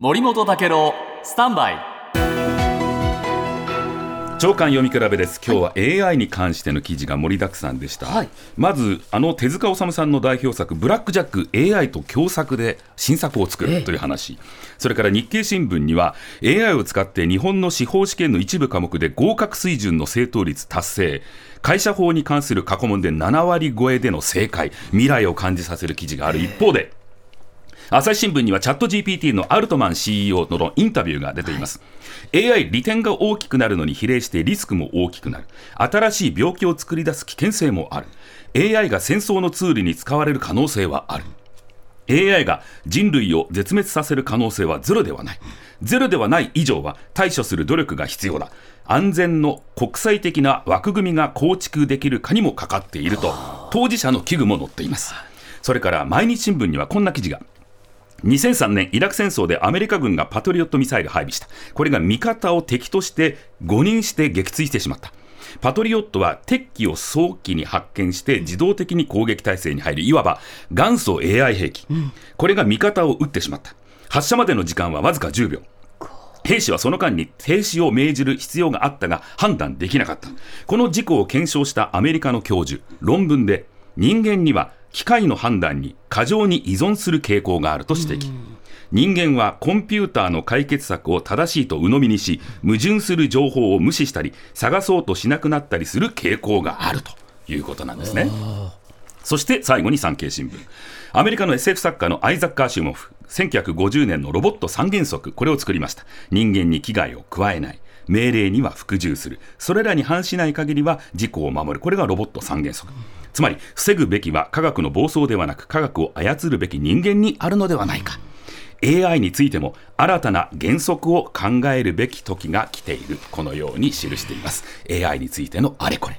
森本武郎スタンバイ。長官読み比べです。今日は AI に関しての記事が盛りだくさんでした、はい。まずあの手塚治虫さんの代表作「ブラック・ジャック AI と共作で新作を作ええ。る」という話、それから日経新聞には AI を使って日本の司法試験の一部科目で合格水準の正答率達成。会社法に関する過去問で7割超えでの正解。未来を感じさせる記事がある一方で、朝日新聞にはチャット GPT のアルトマン CEO とのインタビューが出ています、AI 利点が大きくなるのに比例してリスクも大きくなる。新しい病気を作り出す危険性もある。AI が戦争のツールに使われる可能性はある。AI が人類を絶滅させる可能性はゼロではない。ゼロではない以上は対処する努力が必要だ。安全の国際的な枠組みが構築できるかにもかかっていると当事者の危惧も載っています。それから毎日新聞にはこんな記事が。2003年イラク戦争でアメリカ軍がパトリオットミサイル配備した。これが味方を敵として誤認して撃墜してしまった。パトリオットは敵機を早期に発見して自動的に攻撃態勢に入るいわば元祖 AI 兵器、これが味方を撃ってしまった。発射までの時間はわずか10秒。兵士はその間に停止を命じる必要があったが判断できなかった。この事故を検証したアメリカの教授論文で人間には機械の判断に過剰に依存する傾向があると指摘人間はコンピューターの解決策を正しいと鵜呑みにし矛盾する情報を無視したり探そうとしなくなったりする傾向があるということなんですね。そして最後に産経新聞。アメリカの SF 作家のアイザック・アシュモフ、1950年のロボット三原則、これを作りました。人間に危害を加えない。命令には服従する。それらに反しない限りは自己を守る。これがロボット三原則。つまり、防ぐべきは科学の暴走ではなく、科学を操るべき人間にあるのではないか。AI についても新たな原則を考えるべき時が来ている。このように記しています。AI についてのあれこれ。